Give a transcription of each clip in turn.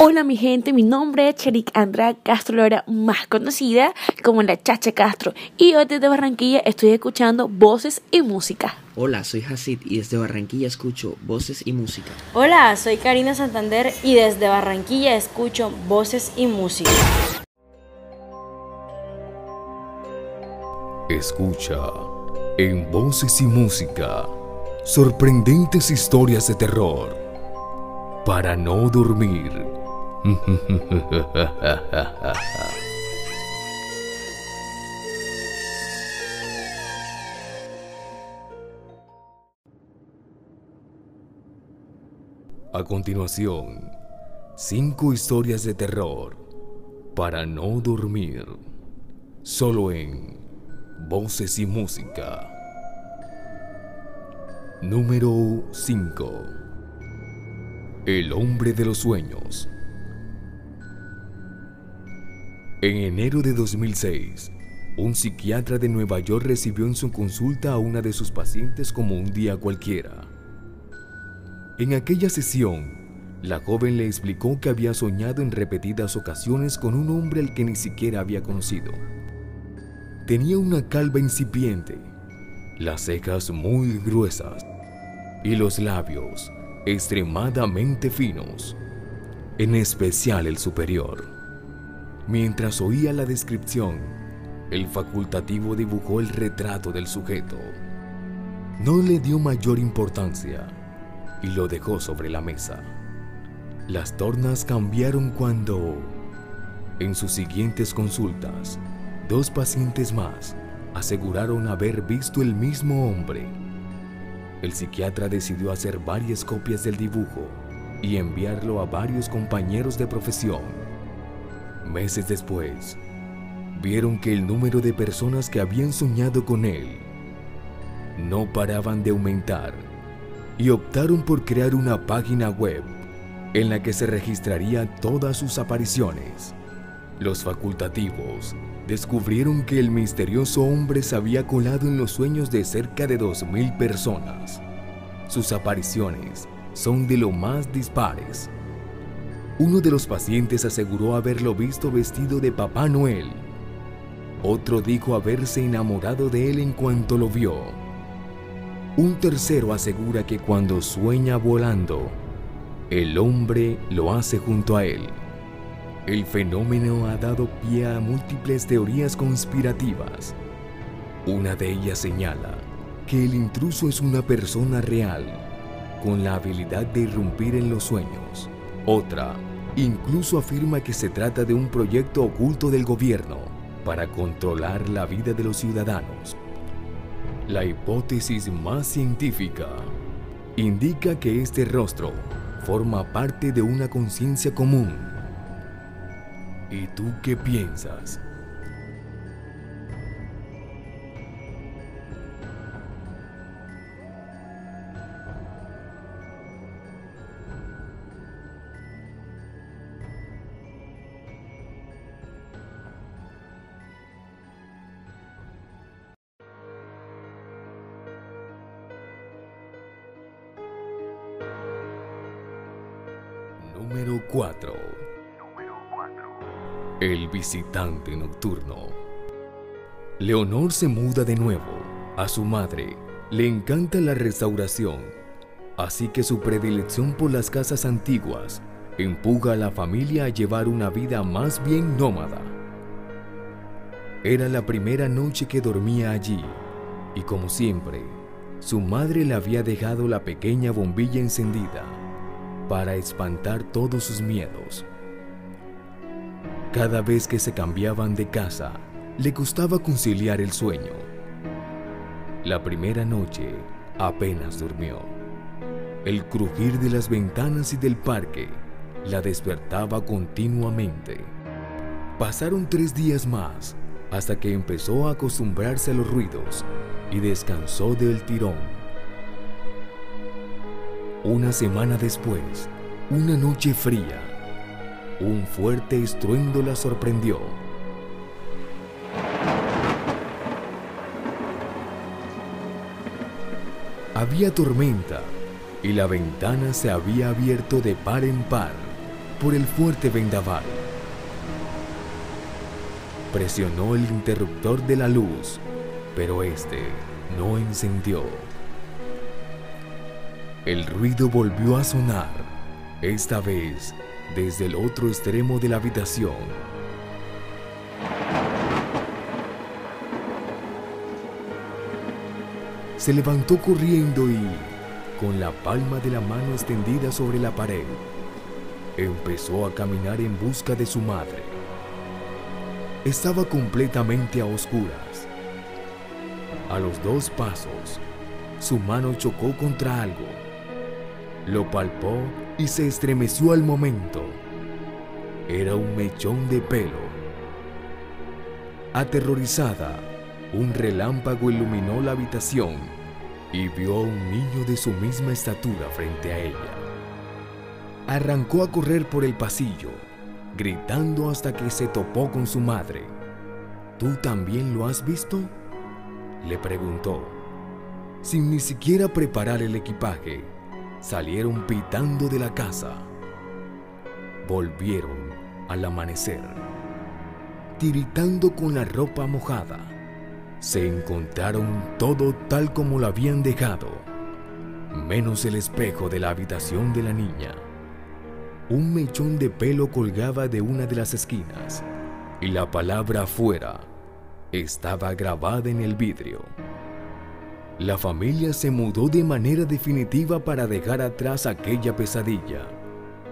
Hola mi gente, mi nombre es Cherik Andra Castro Lora, más conocida como la Chacha Castro, y hoy desde Barranquilla estoy escuchando voces y música. Hola, soy Hasid y desde Barranquilla escucho voces y música. Hola, soy Karina Santander y desde Barranquilla escucho voces y música. Escucha en Voces y Música sorprendentes historias de terror para no dormir. A continuación, cinco historias de terror para no dormir, solo en Voces y Música. Número 5. El hombre de los sueños. En enero de 2006, un psiquiatra de Nueva York recibió en su consulta a una de sus pacientes como un día cualquiera. En aquella sesión, la joven le explicó que había soñado en repetidas ocasiones con un hombre al que ni siquiera había conocido. Tenía una calva incipiente, las cejas muy gruesas y los labios extremadamente finos, en especial el superior. Mientras oía la descripción, el facultativo dibujó el retrato del sujeto. No le dio mayor importancia y lo dejó sobre la mesa. Las tornas cambiaron cuando, en sus siguientes consultas, dos pacientes más aseguraron haber visto el mismo hombre. El psiquiatra decidió hacer varias copias del dibujo y enviarlo a varios compañeros de profesión Meses después, vieron que el número de personas que habían soñado con él no paraban de aumentar y optaron por crear una página web en la que se registrarían todas sus apariciones. Los facultativos descubrieron que el misterioso hombre se había colado en los sueños de cerca de 2.000 personas. Sus apariciones son de lo más dispares uno de los pacientes aseguró haberlo visto vestido de Papá Noel. Otro dijo haberse enamorado de él en cuanto lo vio. Un tercero asegura que cuando sueña volando, el hombre lo hace junto a él. El fenómeno ha dado pie a múltiples teorías conspirativas. Una de ellas señala que el intruso es una persona real, con la habilidad de irrumpir en los sueños. Otra Incluso afirma que se trata de un proyecto oculto del gobierno para controlar la vida de los ciudadanos. La hipótesis más científica indica que este rostro forma parte de una conciencia común. ¿Y tú qué piensas? Número 4. El visitante nocturno. Leonor se muda de nuevo. A su madre le encanta la restauración, así que su predilección por las casas antiguas empuja a la familia a llevar una vida más bien nómada. Era la primera noche que dormía allí y como siempre, su madre le había dejado la pequeña bombilla encendida para espantar todos sus miedos. Cada vez que se cambiaban de casa, le costaba conciliar el sueño. La primera noche apenas durmió. El crujir de las ventanas y del parque la despertaba continuamente. Pasaron tres días más hasta que empezó a acostumbrarse a los ruidos y descansó del tirón. Una semana después, una noche fría, un fuerte estruendo la sorprendió. Había tormenta y la ventana se había abierto de par en par. por el fuerte vendaval. Presionó el interruptor de la luz, pero este no encendió. El ruido volvió a sonar, esta vez desde el otro extremo de la habitación. Se levantó corriendo y, con la palma de la mano extendida sobre la pared, empezó a caminar en busca de su madre. Estaba completamente a oscuras. A los dos pasos, su mano chocó contra algo. Lo palpó y se estremeció al momento. Era un mechón de pelo. Aterrorizada, un relámpago iluminó la habitación y vio a un niño de su misma estatura frente a ella. Arrancó a correr por el pasillo, gritando hasta que se topó con su madre. ¿Tú también lo has visto? Le preguntó. Sin ni siquiera preparar el equipaje, salieron pitando de la casa. Volvieron al amanecer, tiritando con la ropa mojada. Se encontraron todo tal como lo habían dejado, menos el espejo de la habitación de la niña. Un mechón de pelo colgaba de una de las esquinas y la palabra fuera estaba grabada en el vidrio. La familia se mudó de manera definitiva para dejar atrás aquella pesadilla.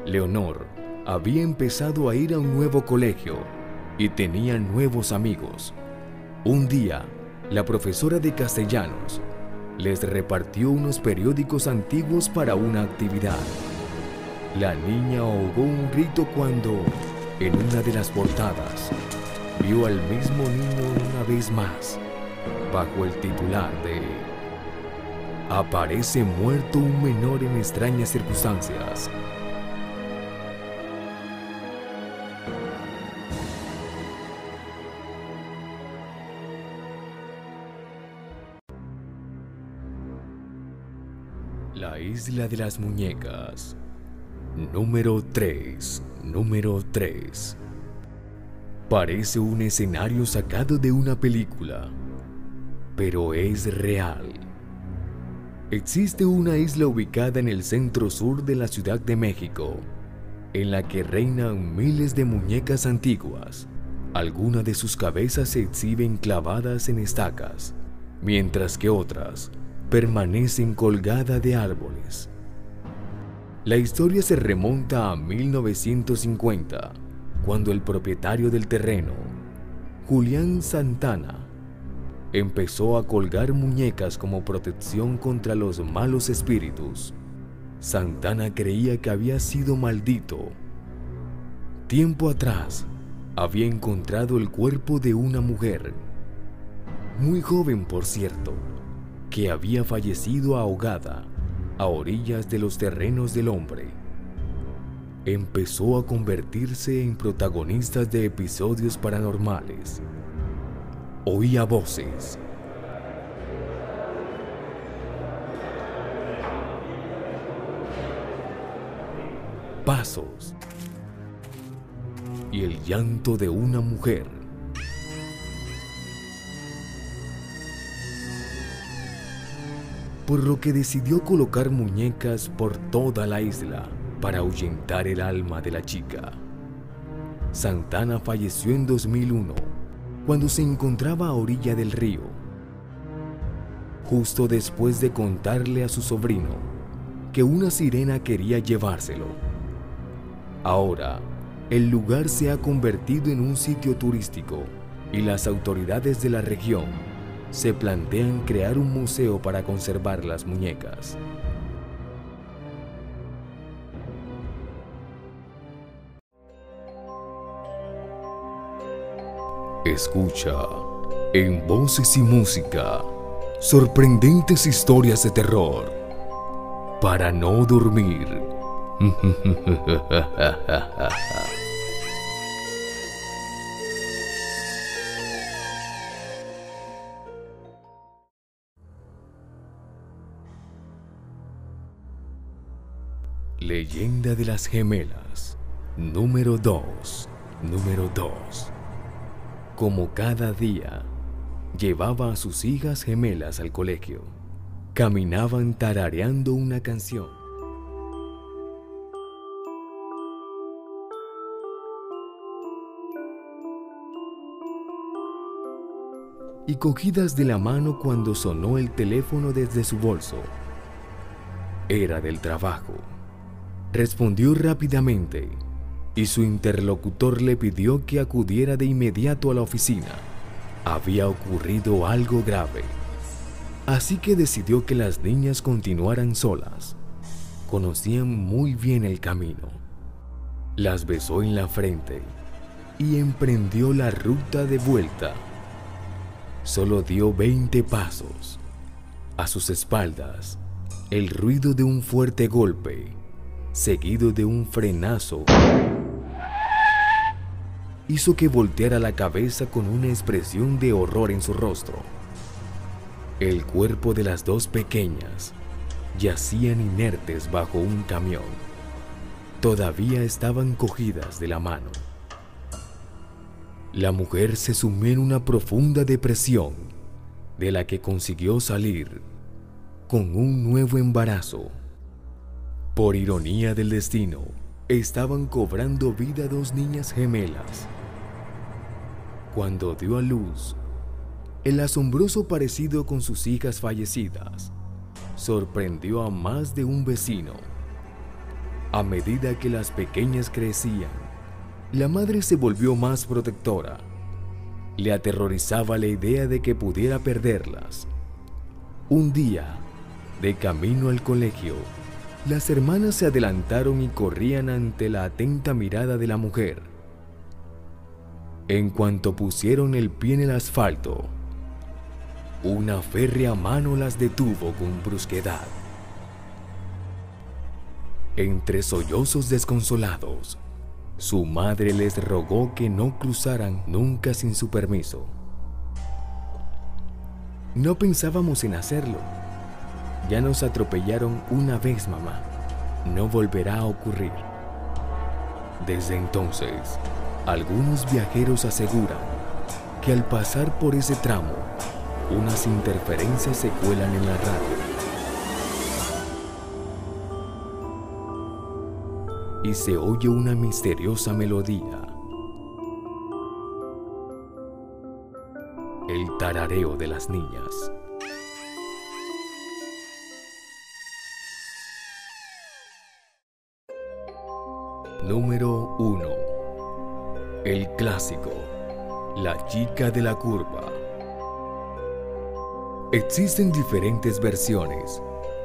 Leonor había empezado a ir a un nuevo colegio y tenía nuevos amigos. Un día, la profesora de castellanos les repartió unos periódicos antiguos para una actividad. La niña ahogó un grito cuando, en una de las portadas, vio al mismo niño una vez más, bajo el titular de Aparece muerto un menor en extrañas circunstancias. La isla de las muñecas. Número 3. Número 3. Parece un escenario sacado de una película, pero es real. Existe una isla ubicada en el centro sur de la Ciudad de México, en la que reinan miles de muñecas antiguas. Algunas de sus cabezas se exhiben clavadas en estacas, mientras que otras permanecen colgadas de árboles. La historia se remonta a 1950, cuando el propietario del terreno, Julián Santana, empezó a colgar muñecas como protección contra los malos espíritus. Santana creía que había sido maldito. Tiempo atrás, había encontrado el cuerpo de una mujer, muy joven por cierto, que había fallecido ahogada a orillas de los terrenos del hombre. Empezó a convertirse en protagonistas de episodios paranormales. Oía voces. Pasos. Y el llanto de una mujer. por lo que decidió colocar muñecas por toda la isla para ahuyentar el alma de la chica. Santana falleció en 2001 cuando se encontraba a orilla del río, justo después de contarle a su sobrino que una sirena quería llevárselo. Ahora, el lugar se ha convertido en un sitio turístico y las autoridades de la región se plantean crear un museo para conservar las muñecas. Escucha en voces y música sorprendentes historias de terror para no dormir. Leyenda de las gemelas. Número 2. Número 2. Como cada día, llevaba a sus hijas gemelas al colegio. Caminaban tarareando una canción. Y cogidas de la mano cuando sonó el teléfono desde su bolso. Era del trabajo. Respondió rápidamente y su interlocutor le pidió que acudiera de inmediato a la oficina. Había ocurrido algo grave. Así que decidió que las niñas continuaran solas. Conocían muy bien el camino. Las besó en la frente y emprendió la ruta de vuelta. Solo dio 20 pasos. A sus espaldas, el ruido de un fuerte golpe, seguido de un frenazo, hizo que volteara la cabeza con una expresión de horror en su rostro. El cuerpo de las dos pequeñas yacían inertes bajo un camión. Todavía estaban cogidas de la mano. La mujer se sumió en una profunda depresión de la que consiguió salir con un nuevo embarazo. Por ironía del destino, estaban cobrando vida dos niñas gemelas. Cuando dio a luz, el asombroso parecido con sus hijas fallecidas sorprendió a más de un vecino. A medida que las pequeñas crecían, la madre se volvió más protectora. Le aterrorizaba la idea de que pudiera perderlas. Un día, de camino al colegio, las hermanas se adelantaron y corrían ante la atenta mirada de la mujer. En cuanto pusieron el pie en el asfalto, una férrea mano las detuvo con brusquedad. Entre sollozos desconsolados, su madre les rogó que no cruzaran nunca sin su permiso. No pensábamos en hacerlo, ya nos atropellaron una vez, mamá. No volverá a ocurrir. Desde entonces, algunos viajeros aseguran que al pasar por ese tramo, unas interferencias se cuelan en la radio. Y se oye una misteriosa melodía. El tarareo de las niñas. Número 1. El clásico. La chica de la curva. Existen diferentes versiones,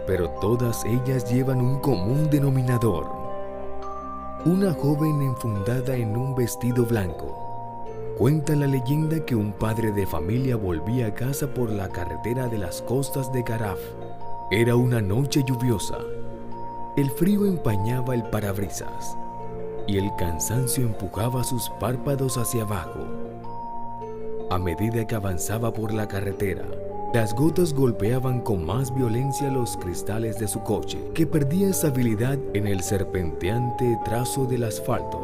pero todas ellas llevan un común denominador. Una joven enfundada en un vestido blanco. Cuenta la leyenda que un padre de familia volvía a casa por la carretera de las costas de Garaf. Era una noche lluviosa. El frío empañaba el parabrisas y el cansancio empujaba sus párpados hacia abajo. A medida que avanzaba por la carretera, las gotas golpeaban con más violencia los cristales de su coche, que perdía estabilidad en el serpenteante trazo del asfalto.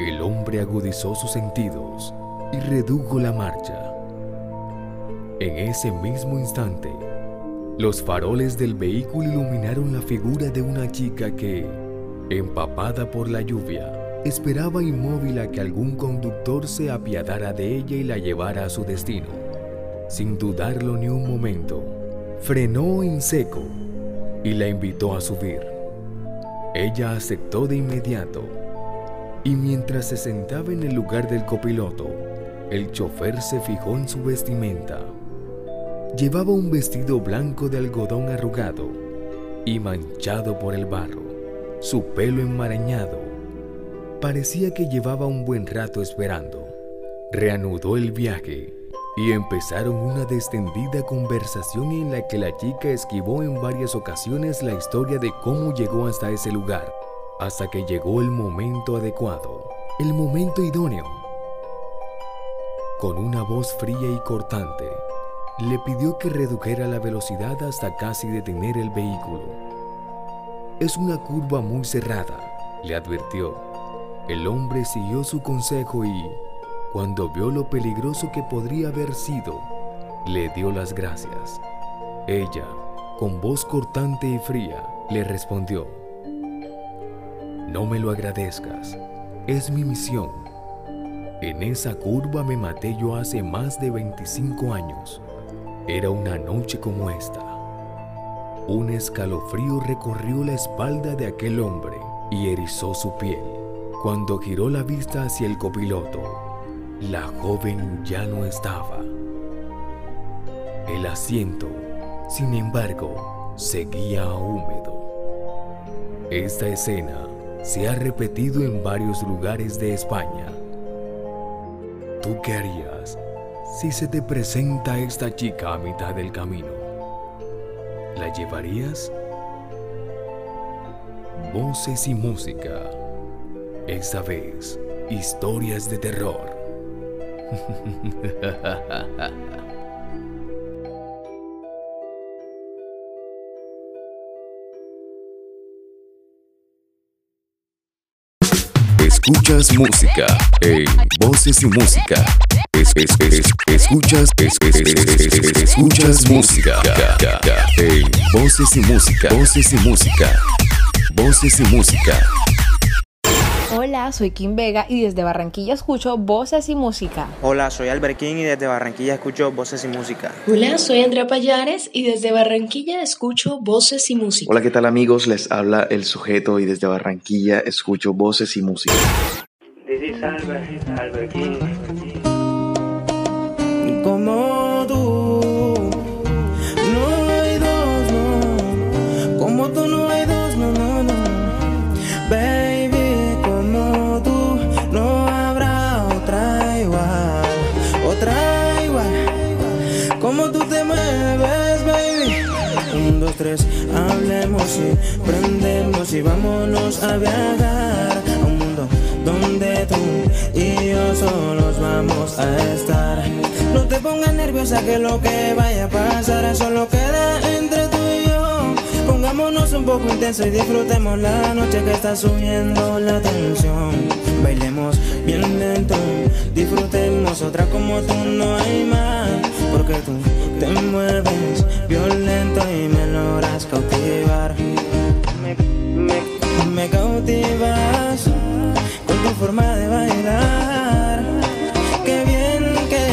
El hombre agudizó sus sentidos y redujo la marcha. En ese mismo instante, los faroles del vehículo iluminaron la figura de una chica que, empapada por la lluvia, esperaba inmóvil a que algún conductor se apiadara de ella y la llevara a su destino. Sin dudarlo ni un momento, frenó en seco y la invitó a subir. Ella aceptó de inmediato y mientras se sentaba en el lugar del copiloto, el chofer se fijó en su vestimenta. Llevaba un vestido blanco de algodón arrugado y manchado por el barro su pelo enmarañado. Parecía que llevaba un buen rato esperando. Reanudó el viaje y empezaron una descendida conversación en la que la chica esquivó en varias ocasiones la historia de cómo llegó hasta ese lugar, hasta que llegó el momento adecuado, el momento idóneo. Con una voz fría y cortante, le pidió que redujera la velocidad hasta casi detener el vehículo. Es una curva muy cerrada, le advirtió. El hombre siguió su consejo y, cuando vio lo peligroso que podría haber sido, le dio las gracias. Ella, con voz cortante y fría, le respondió, No me lo agradezcas, es mi misión. En esa curva me maté yo hace más de 25 años. Era una noche como esta. Un escalofrío recorrió la espalda de aquel hombre y erizó su piel. Cuando giró la vista hacia el copiloto, la joven ya no estaba. El asiento, sin embargo, seguía húmedo. Esta escena se ha repetido en varios lugares de España. ¿Tú qué harías si se te presenta esta chica a mitad del camino? ¿La llevarías? Voces y música. Esta vez, historias de terror. Escuchas música en Voces y Música. Es, es, es, escuchas, es, es, es, escuchas música en Voces y Música. Voces y Música. Voces y Música. Hola, soy Kim Vega y desde Barranquilla escucho Voces y Música. Hola, soy Albert King y desde Barranquilla escucho Voces y Música. Hola, soy Andrea Payares y desde Barranquilla escucho Voces y Música. Hola, ¿qué tal amigos? Les habla El Sujeto y desde Barranquilla escucho Voces y Música. This is Albert, Albert King. Como tú, no hay dos, no. Como tú no hay dos, no, no, no. Baby, como tú, no habrá otra igual, otra igual. Como tú te mueves, baby. Un, dos, tres, hablemos y prendemos y vámonos a viajar a un mundo donde tú y yo solos vamos a estar. No te pongas nerviosa que lo que vaya a pasar solo queda entre tú y yo. Pongámonos un poco intenso y disfrutemos la noche que está subiendo la tensión. Bailemos bien lento, disfrutemos otra como tú no hay más. Porque tú te mueves violento y me logras cautivar. Me, me, me cautivas tu forma de bailar. Qué bien que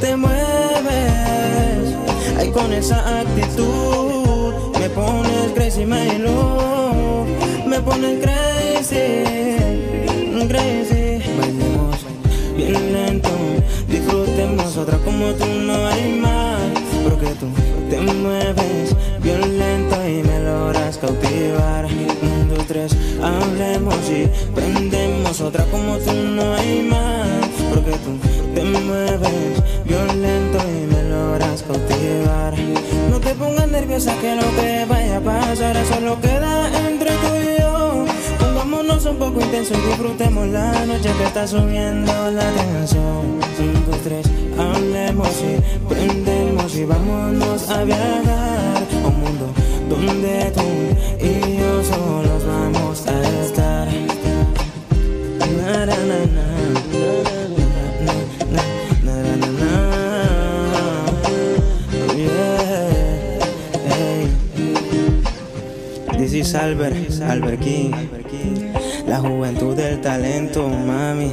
te mueves. Ay, con esa actitud me pones crazy, my love. Me pones crazy, crazy. Bailemos bien lento, disfrutemos otra como tú no hay más. Porque tú te mueves violento y me logras cautivar. Tres, hablemos y prendemos otra como tú no hay más. Porque tú te mueves violento y me logras cautivar. No te pongas nerviosa que lo que vaya a pasar solo queda entre tú y yo. Pongámonos un poco intenso y disfrutemos la noche que está subiendo la tensión. Un, dos, tres, hablemos y prendemos y vámonos a viajar donde tú y yo solos vamos a estar. Na, na, na, This Albert, Albert King. La juventud del talento, mami.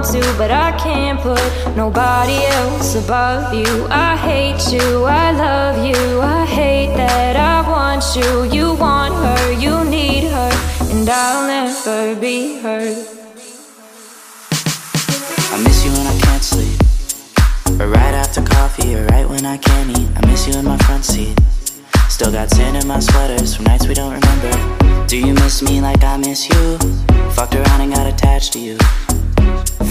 want to, but I can't put nobody else above you. I hate you, I love you, I hate that I want you. You want her, you need her, and I'll never be her. I miss you when I can't sleep. Or right after coffee, or right when I can't eat. I miss you in my front seat. Still got sand in my sweaters from nights we don't remember. Do you miss me like I miss you? Fucked around and got attached to you.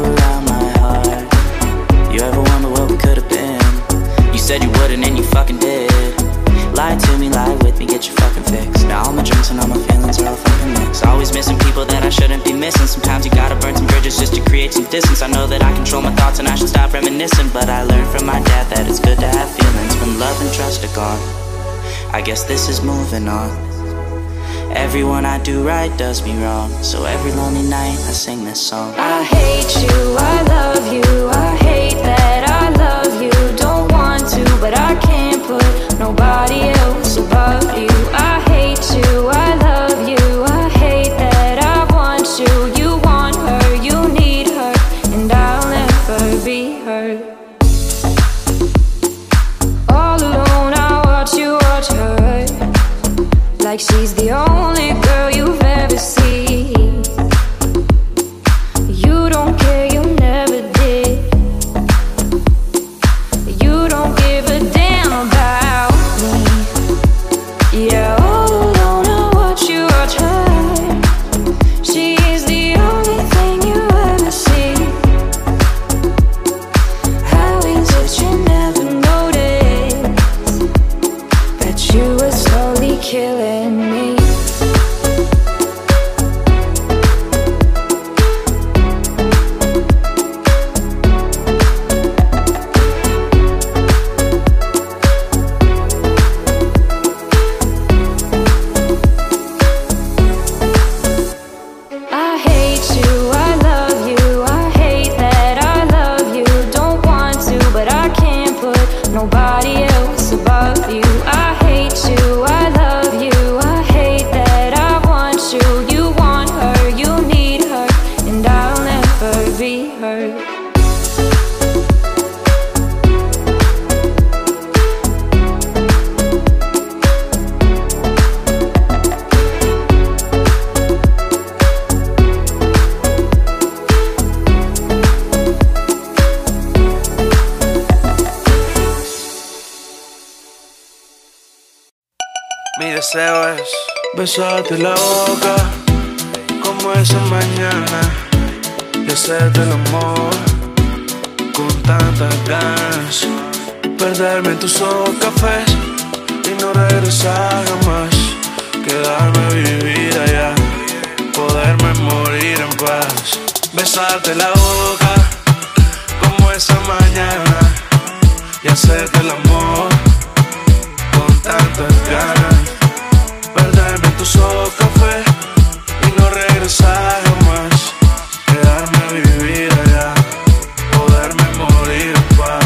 my heart. You ever wonder what we could have been? You said you wouldn't and you fucking did. Lie to me, lie with me, get your fucking fix. Now all my drinks and all my feelings are all fucking mixed. Always missing people that I shouldn't be missing. Sometimes you gotta burn some bridges just to create some distance. I know that I control my thoughts and I should stop reminiscing. But I learned from my dad that it's good to have feelings when love and trust are gone. I guess this is moving on. Everyone I do right does me wrong. So every lonely night I sing this song. I hate you, I love you, I hate that I love you. Don't want to, but I can't put nobody else above you. I hate you, I love you, I hate that I want you. You want her, you need her, and I'll never be her. All alone, I watch you watch her, like she's the besarte la boca como esa mañana y hacerte el amor con tantas ganas. Perderme en tus ojos cafés y no regresar jamás. Quedarme a vivir allá, poderme morir en paz. Besarte la boca como esa mañana y hacerte el amor Tus ojos café y no regresar jamás. Quedarme a vivir allá, poderme morir en paz.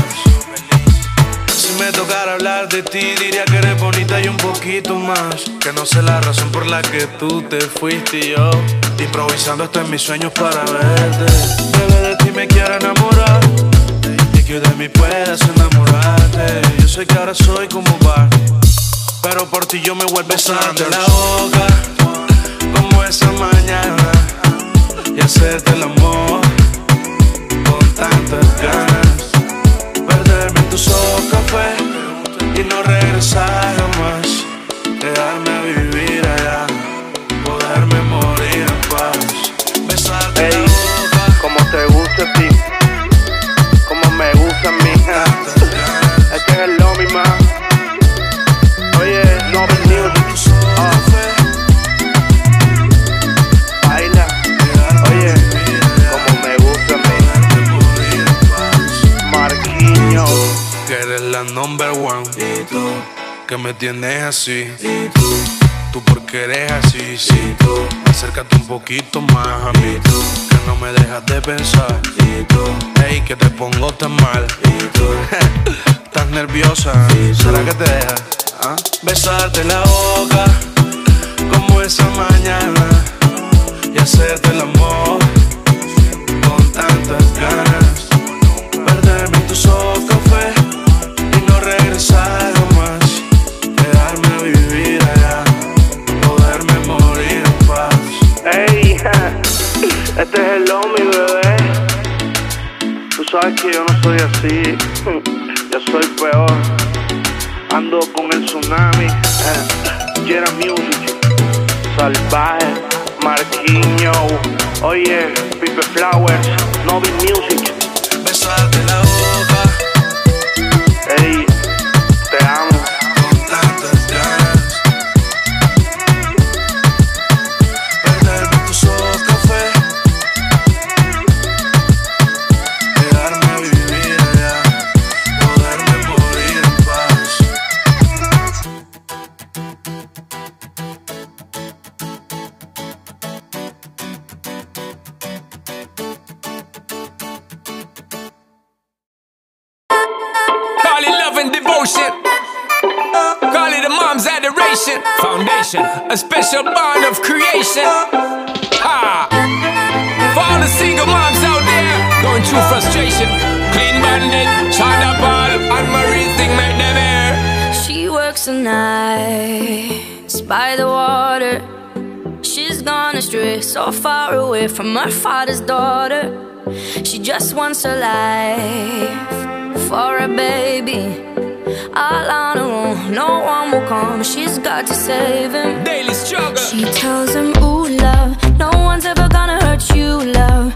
Si me tocara hablar de ti, diría que eres bonita y un poquito más. Que no sé la razón por la que tú te fuiste y yo. Improvisando esto en mis sueños para verte. Bebé, de ti me quiero enamorar. Y que de mí puedas enamorarte. Yo sé que ahora soy como va. Pero por ti yo me vuelvo besarte la boca Como esa mañana Y hacerte el amor Con tantas ganas. Perderme en tus ojos café Y no regresar me tienes así. Y tú, tú porque eres así. Sí, tú, acércate un poquito más a mí. tú, que no me dejas de pensar. Y tú, hey, que te pongo tan mal. Y tú, estás nerviosa. ¿Será que te dejas? ¿Ah? Besarte la boca como esa mañana y hacerte el amor con tantas ganas. sabes que yo no soy así, yo soy peor. Ando con el tsunami, eh, Jera Music, Salvaje, Marquinho, oye, Pipe Flowers, Novi Music. from her father's daughter. She just wants a life for a baby. All on her own, no one will come. She's got to save him. Daily struggle. She tells him, Ooh, love, no one's ever gonna hurt you, love.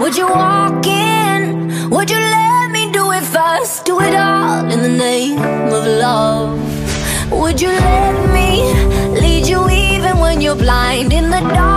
Would you walk in? Would you let me do it first? Do it all in the name of love. Would you let me lead you even when you're blind? In the darkness,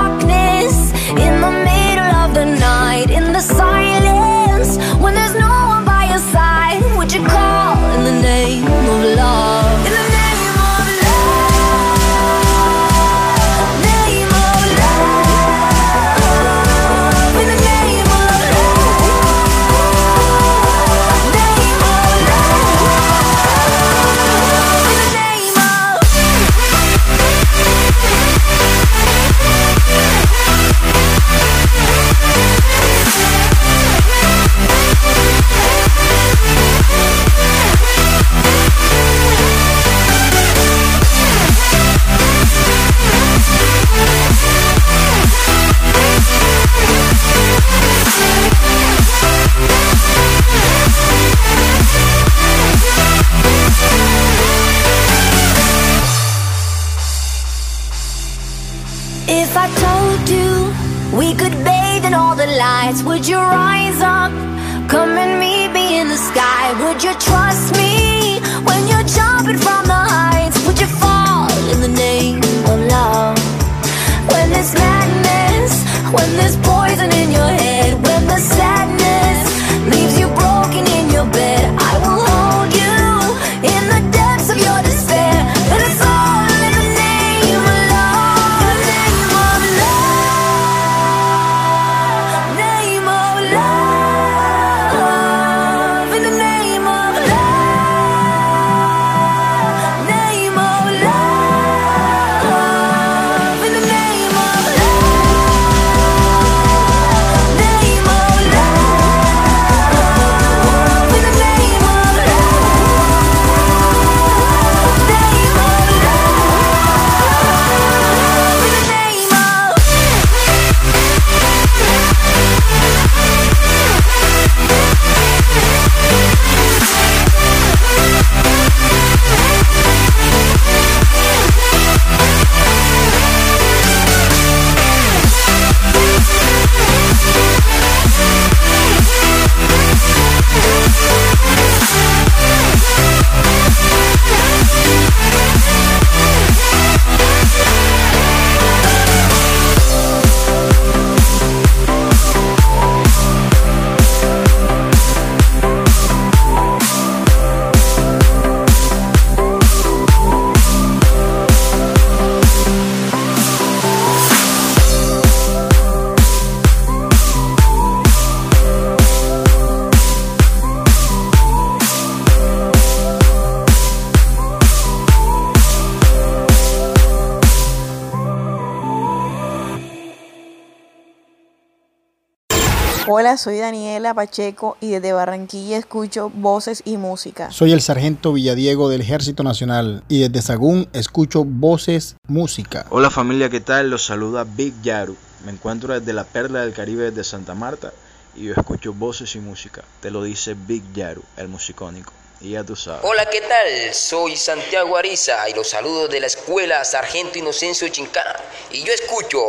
Hola, soy Daniela Pacheco y desde Barranquilla escucho voces y música. Soy el sargento Villadiego del Ejército Nacional y desde Sagún escucho voces, música. Hola familia, ¿qué tal? Los saluda Big Yaru. Me encuentro desde la Perla del Caribe de Santa Marta y yo escucho voces y música. Te lo dice Big Yaru, el musicónico. Y ya tú sabes. Hola, ¿qué tal? Soy Santiago Ariza y los saludo de la escuela Sargento Inocencio Chincana. Y yo escucho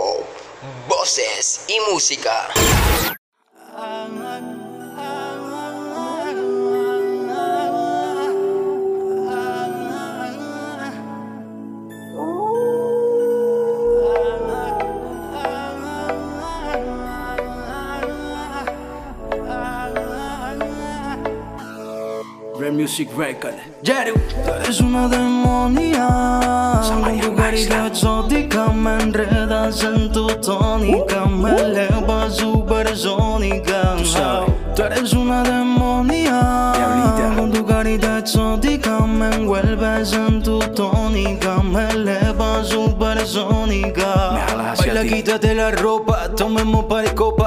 voces y música. angan Red Music Record. Jeru. Tú eres una demonia. Tu carita exótica me enredas en tu tónica. Me eleva supersónica. Tú eres una demonia. Con tu carita exótica me envuelves en tu tónica. Me eleva supersónica. Baila, quítate la ropa. Tomemos par copa.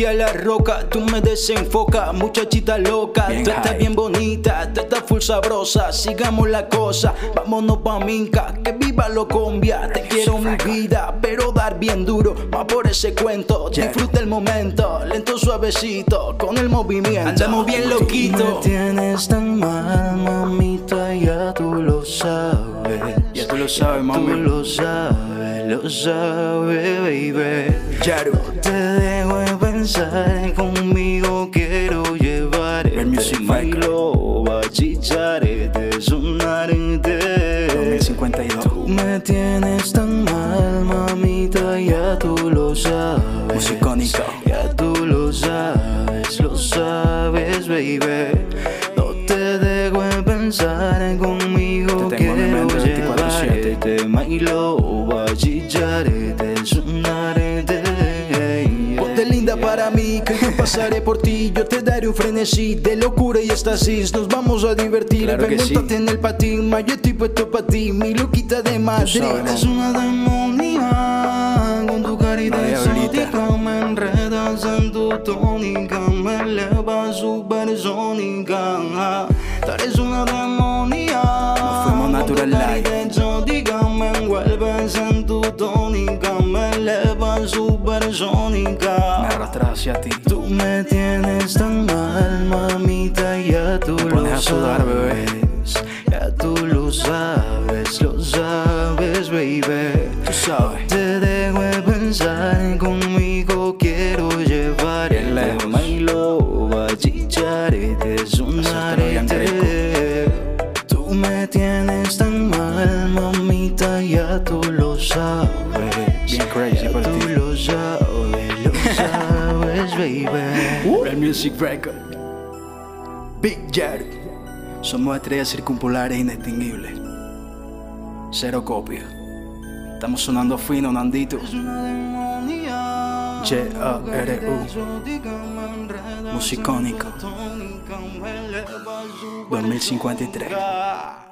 A la roca. Tú me desenfocas, muchachita loca. Tú estás bien bonita, tú estás full sabrosa. Sigamos la cosa, vámonos pa' Minca. Que viva lo combia. Te quiero mi vida, pero dar bien duro. Va por ese cuento. Disfruta el momento, lento, suavecito. Con el movimiento. Andamos bien loquito. Me tienes tan mal, mamita, ya tú lo sabes. Ya tú lo sabes, mami. Tú lo sabes, lo sabes, baby. Yaru. Te pensar, conmigo quiero llevar el music bailo, bachicharete, sonarete. 2052. Tú me tienes tan mal, mamita, ya tú lo sabes. Musicónica. Ya tú lo sabes, lo sabes, baby. No te dejo de pensar conmigo. Te quiero mente 24/7. llevarte, Milo, pasaré por ti. Yo te daré un frenesí de locura y estasis. Nos vamos a divertir. Claro Ven, sí. en el patín. Ma, yo estoy puesto para ti. Mi loquita de Madrid. sabes, Es una demonia con tu carita exótica Me enredas en tu tónica Me eleva supersónica Tú eres una demonia Nos fuimos natural Con tu carita light. Envuelves en tu tónica Me eleva supersónica Me arrastras hacia ti. Tú me tienes tan mal, mamita, ya tú Me lo a sudar, bebé. sabes. Ya tú lo sabes, lo sabes, baby. Tú sabes. Te dejo de pensar, conmigo baby. Real Music Record. Big Jet. Somos estrellas circumpolares inextinguibles. Cero copia. Estamos sonando fino, Nandito. J-A-R-U. Musicónico. 2053.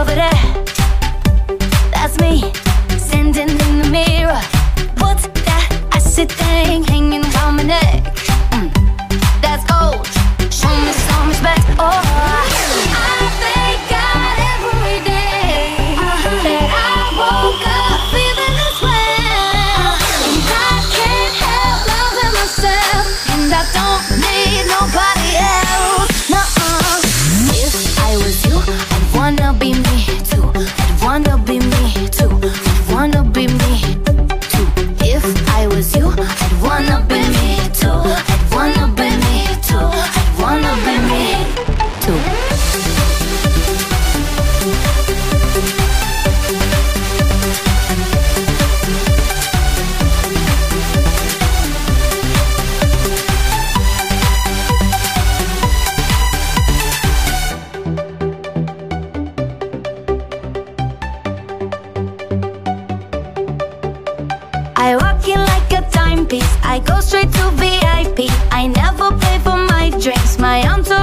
Over there? That's me, standing in the mirror. What's that icy thing hanging I go straight to VIP. I never pay for my drinks. My entourage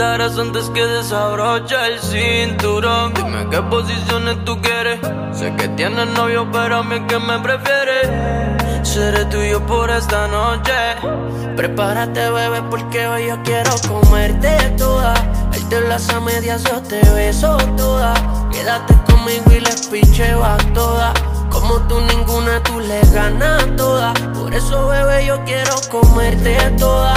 Antes que desabroche el cinturón. Dime qué posiciones tú quieres. Sé que tienes novio, pero a mí que me prefieres. Seré tuyo por esta noche. Prepárate, bebé, porque hoy yo quiero comerte toda. Él te las a medias, yo te beso toda. Quédate conmigo y les picheo a toda. Como tú ninguna, tú le ganas toda. Por eso, bebé, yo quiero comerte toda.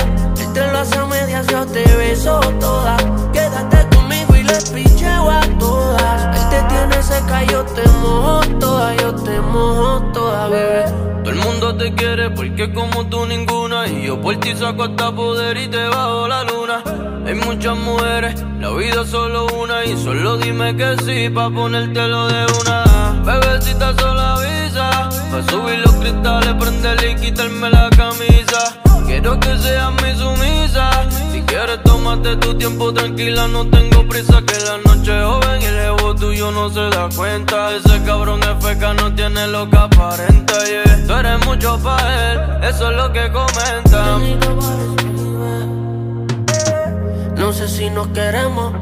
Te las a medias, yo te beso toda. Quédate conmigo y les picheo a todas. Él te tiene seca, yo te mojo toda, yo te mojo toda, bebé. Todo el mundo te quiere porque como tú ninguna Y yo por ti saco hasta poder y te bajo la luna Hay muchas mujeres, la vida es solo una Y solo dime que sí pa' ponértelo de una Bebecita solo avisa Pa' subir los cristales, prenderle y quitarme la camisa Quiero que seas mi sumisa Si quieres tómate tu tiempo tranquila No tengo prisa que la noche joven Y el ego tuyo no se da cuenta Ese cabrón es feca, no tiene lo que aparenta yeah. Tú eres mucho pa' él, eso es lo que comenta No sé si nos queremos.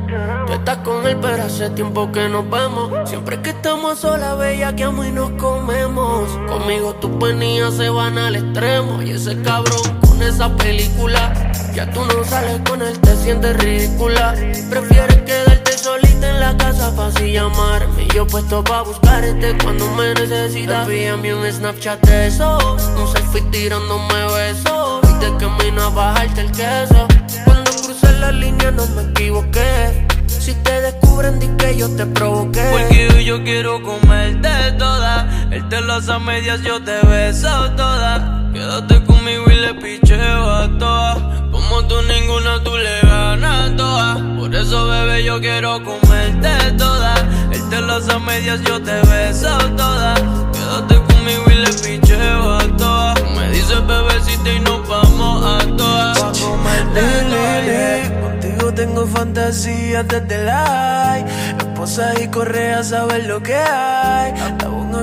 Tú estás con él, pero hace tiempo que nos vemos. Siempre que estamos solas, bella, que amo y nos comemos. Conmigo tus penías se van al extremo. Y ese cabrón con esa película. Ya tú no sales con él, te sientes ridícula. Prefieres quedarte solita en la casa para así llamarme. Yo puesto pa' buscarte cuando me necesitas. Envíame un Snapchat de eso. Un selfie tirándome besos. Y de camino a bajarte el queso. Cuando crucé la línea no me equivoqué. Si te descubren, di que yo te provoqué. Porque hoy yo quiero comerte toda. Él te las a medias, yo te beso toda. Quédate conmigo y le picheo a todas. Como tú ninguna, tú le ganas todas. Por eso, bebé, yo quiero comerte toda. Él te las a medias, yo te beso toda. Quédate conmigo y le picheo a todas. Me dices bebecita y nos vamos a todas. Pa' comerte Contigo tengo fantasías desde la Esposa y correa, sabes lo que hay.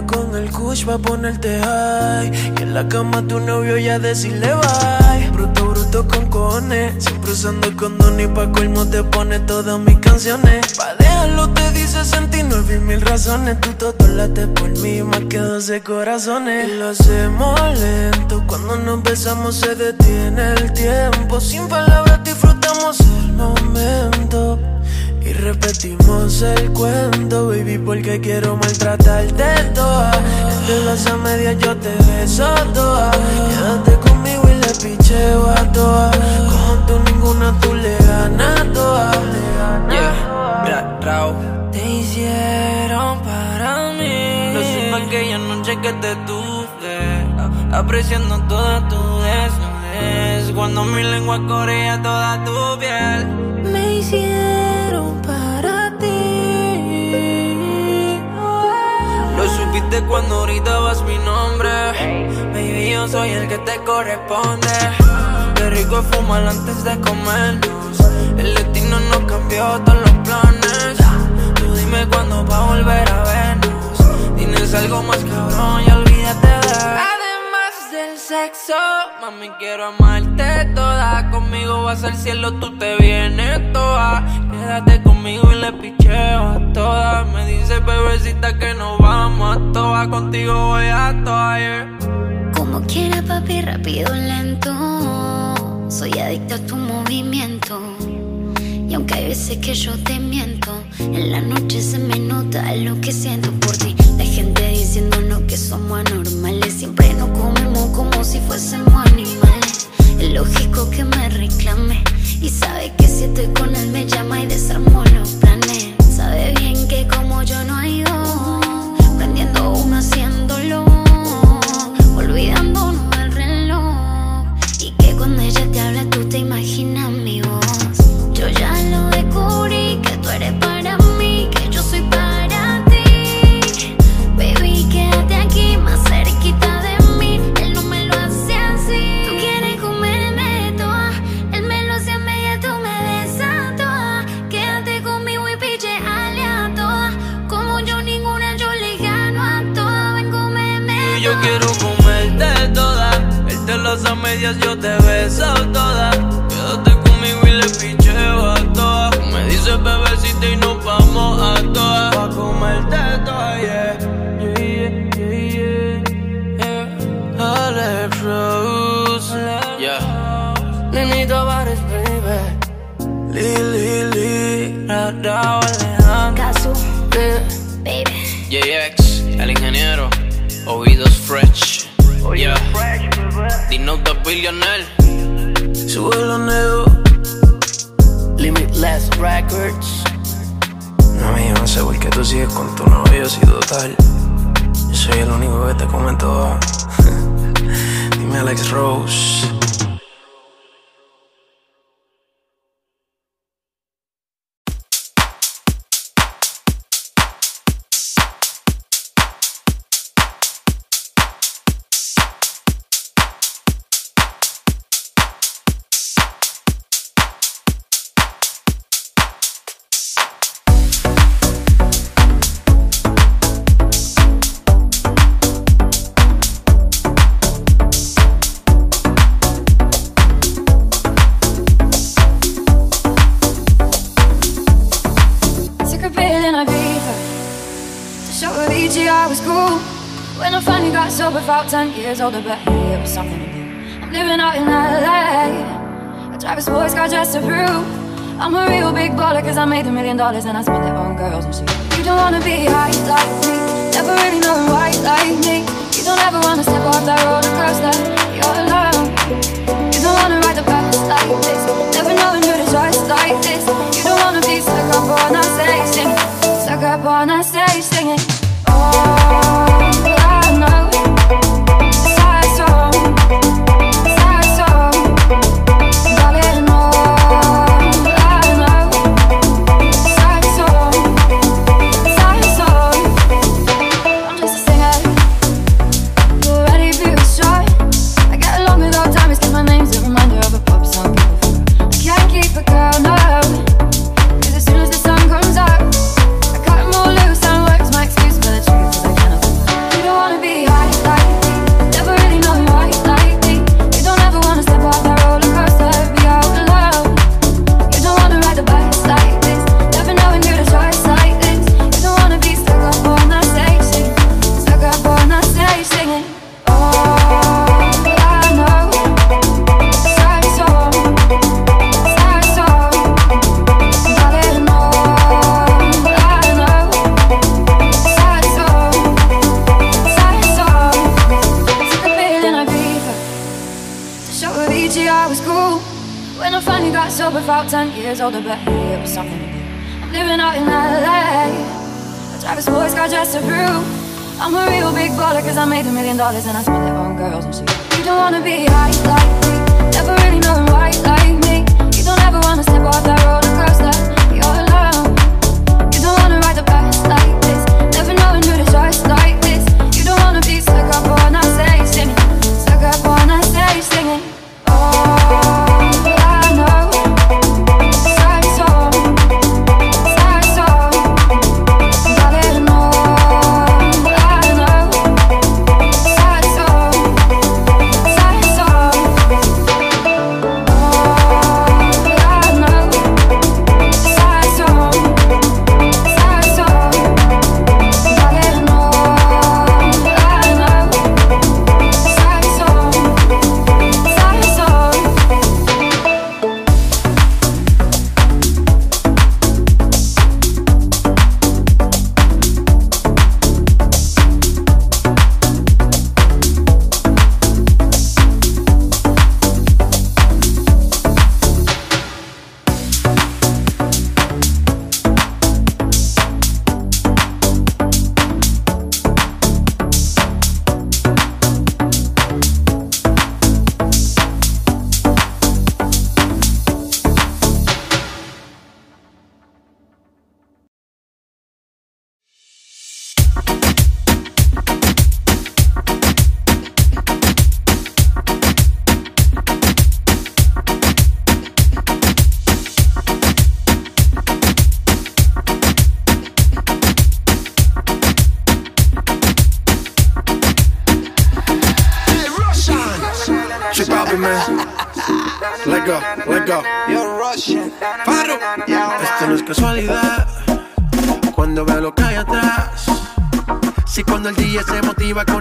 Con el kush va a ponerte high. Y en la cama tu novio ya decirle bye. Bruto, bruto con cojones. Siempre usando condón y pa' colmo te pone todas mis canciones. Pa' dejarlo te dice 69 mil razones. Tu toto late por mí más que 12 corazones. Y lo hacemos lento. Cuando nos besamos se detiene el tiempo. Sin palabras disfrutamos el momento. Repetimos el cuento, baby, porque quiero maltratarte toda. Entre las a medias yo te beso toda. Quédate conmigo y le picheo a. Como tú ninguna, tú le ganas toda. Yeah, Raw. Te hicieron para mí. Lo supe aquella noche que te tuve, apreciando toda tu desnudez. Cuando mi lengua corría toda tu piel. Me hicieron para supiste cuando gritabas mi nombre. Baby, yo soy el que te corresponde. Qué rico fumar antes de comernos. El destino nos cambió todos los planes. Tú dime cuándo va a volver a vernos. Tienes algo más cabrón y olvídate de. Además del sexo, mami, quiero amarte toda. Conmigo vas al cielo, tú te vienes toda. Quédate conmigo y le picheo a todas. Me dice bebecita que nos vamos a todas. Contigo voy a todas, yeah. Como quiera, papi, rápido, lento. Soy adicta a tu movimiento. Y aunque hay veces que yo te miento, en la noche se me nota lo que siento por ti. La gente diciéndonos que somos anormales. Siempre nos comemos como si fuésemos animales. Es lógico que me reclame. Y sabe que si estoy con él me llama y desarmo los planes. Sabe bien que como yo no hay shoulder, but hey, it was something to do. I'm living out in LA. I drive a sports car just to prove I'm a real big baller, cause I made a million dollars and I spent it on girls and shit. You don't wanna be high like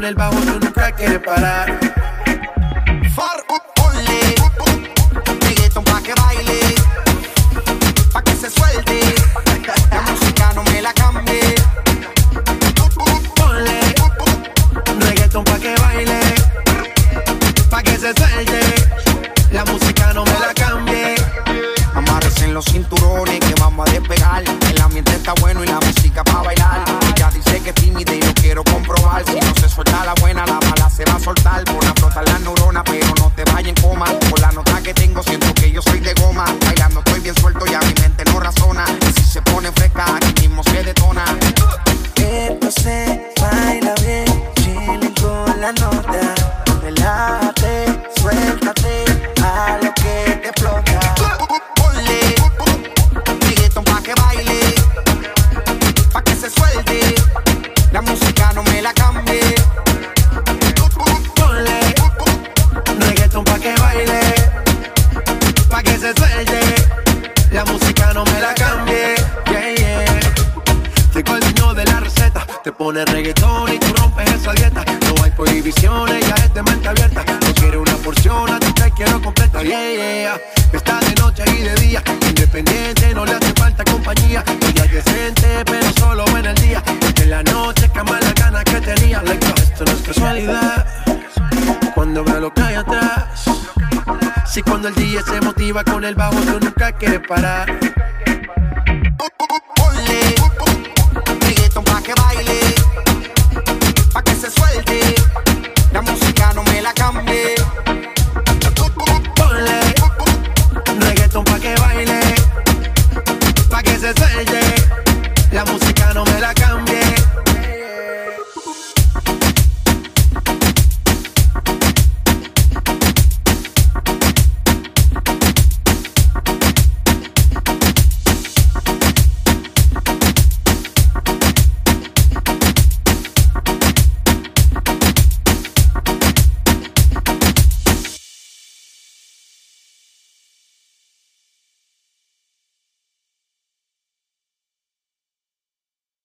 el bajo pones reggaetón y tú rompes esa dieta. No hay prohibiciones, ya es de mente abierta. No quiero una porción, a ti te quiero completa. Yeah, yeah. Está de noche y de día, independiente, no le hace falta compañía. Ella decente, pero solo en el día. Porque en la noche cama la gana que tenía. Like, esto no es casualidad. Cuando veo lo que hay atrás. Si cuando el día se motiva con el bajo, tú nunca quieres parar.